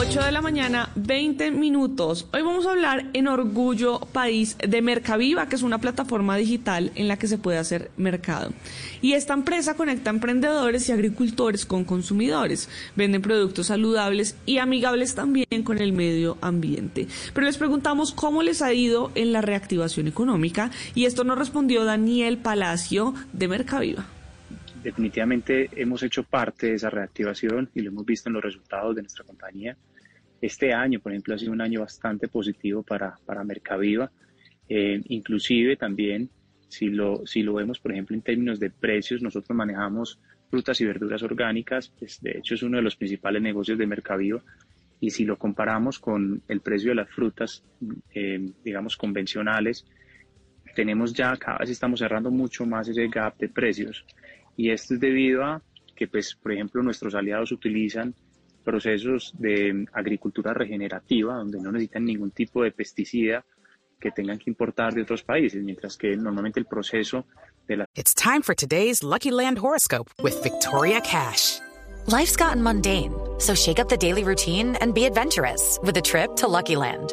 8 de la mañana, 20 minutos. Hoy vamos a hablar en Orgullo País de Mercaviva, que es una plataforma digital en la que se puede hacer mercado. Y esta empresa conecta emprendedores y agricultores con consumidores. Venden productos saludables y amigables también con el medio ambiente. Pero les preguntamos cómo les ha ido en la reactivación económica y esto nos respondió Daniel Palacio de Mercaviva definitivamente hemos hecho parte de esa reactivación y lo hemos visto en los resultados de nuestra compañía. Este año, por ejemplo, ha sido un año bastante positivo para, para Mercaviva. Eh, inclusive también, si lo, si lo vemos, por ejemplo, en términos de precios, nosotros manejamos frutas y verduras orgánicas, pues de hecho es uno de los principales negocios de Mercaviva. Y si lo comparamos con el precio de las frutas, eh, digamos, convencionales, tenemos ya, cada vez estamos cerrando mucho más ese gap de precios. Y esto es debido a que, pues, por ejemplo, nuestros aliados utilizan procesos de agricultura regenerativa, donde no necesitan ningún tipo de pesticida que tengan que importar de otros países, mientras que normalmente el proceso de la... It's time for today's Lucky Land horoscope with Victoria Cash. Life's gotten mundane, so shake up the daily routine and be adventurous with a trip to Lucky Land.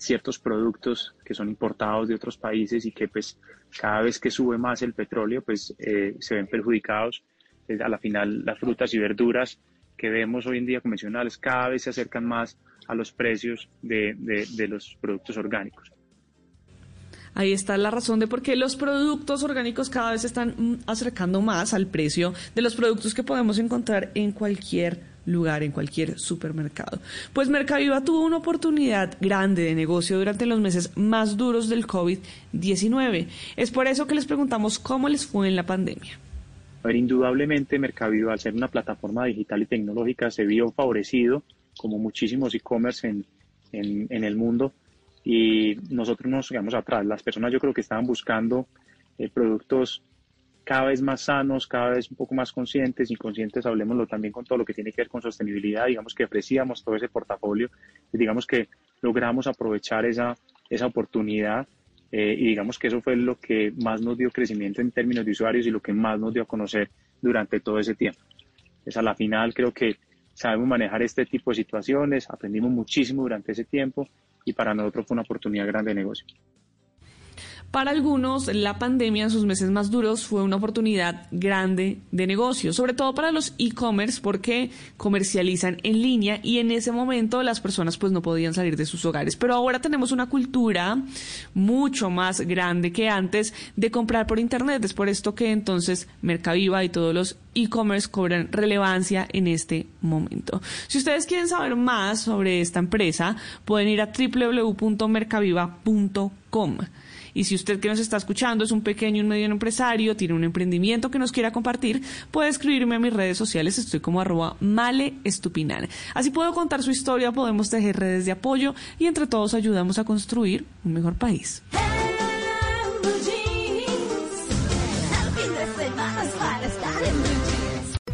ciertos productos que son importados de otros países y que pues cada vez que sube más el petróleo pues eh, se ven perjudicados. A la final las frutas y verduras que vemos hoy en día convencionales cada vez se acercan más a los precios de, de, de los productos orgánicos. Ahí está la razón de por qué los productos orgánicos cada vez se están mm, acercando más al precio de los productos que podemos encontrar en cualquier lugar, en cualquier supermercado. Pues Mercaviva tuvo una oportunidad grande de negocio durante los meses más duros del COVID-19. Es por eso que les preguntamos cómo les fue en la pandemia. Indudablemente Mercaviva, al ser una plataforma digital y tecnológica, se vio favorecido, como muchísimos e-commerce en, en, en el mundo, y nosotros nos quedamos atrás. Las personas yo creo que estaban buscando eh, productos cada vez más sanos, cada vez un poco más conscientes, inconscientes, hablemoslo también con todo lo que tiene que ver con sostenibilidad, digamos que ofrecíamos todo ese portafolio y digamos que logramos aprovechar esa, esa oportunidad eh, y digamos que eso fue lo que más nos dio crecimiento en términos de usuarios y lo que más nos dio a conocer durante todo ese tiempo. Es a la final creo que sabemos manejar este tipo de situaciones, aprendimos muchísimo durante ese tiempo y para nosotros fue una oportunidad grande de negocio. Para algunos, la pandemia en sus meses más duros fue una oportunidad grande de negocio, sobre todo para los e-commerce porque comercializan en línea y en ese momento las personas pues no podían salir de sus hogares. Pero ahora tenemos una cultura mucho más grande que antes de comprar por internet. Es por esto que entonces Mercaviva y todos los e-commerce cobran relevancia en este momento. Si ustedes quieren saber más sobre esta empresa, pueden ir a www.mercaviva.com. Y si usted que nos está escuchando es un pequeño un mediano empresario, tiene un emprendimiento que nos quiera compartir, puede escribirme a mis redes sociales, estoy como arroba male Así puedo contar su historia, podemos tejer redes de apoyo y entre todos ayudamos a construir un mejor país.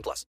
18 plus.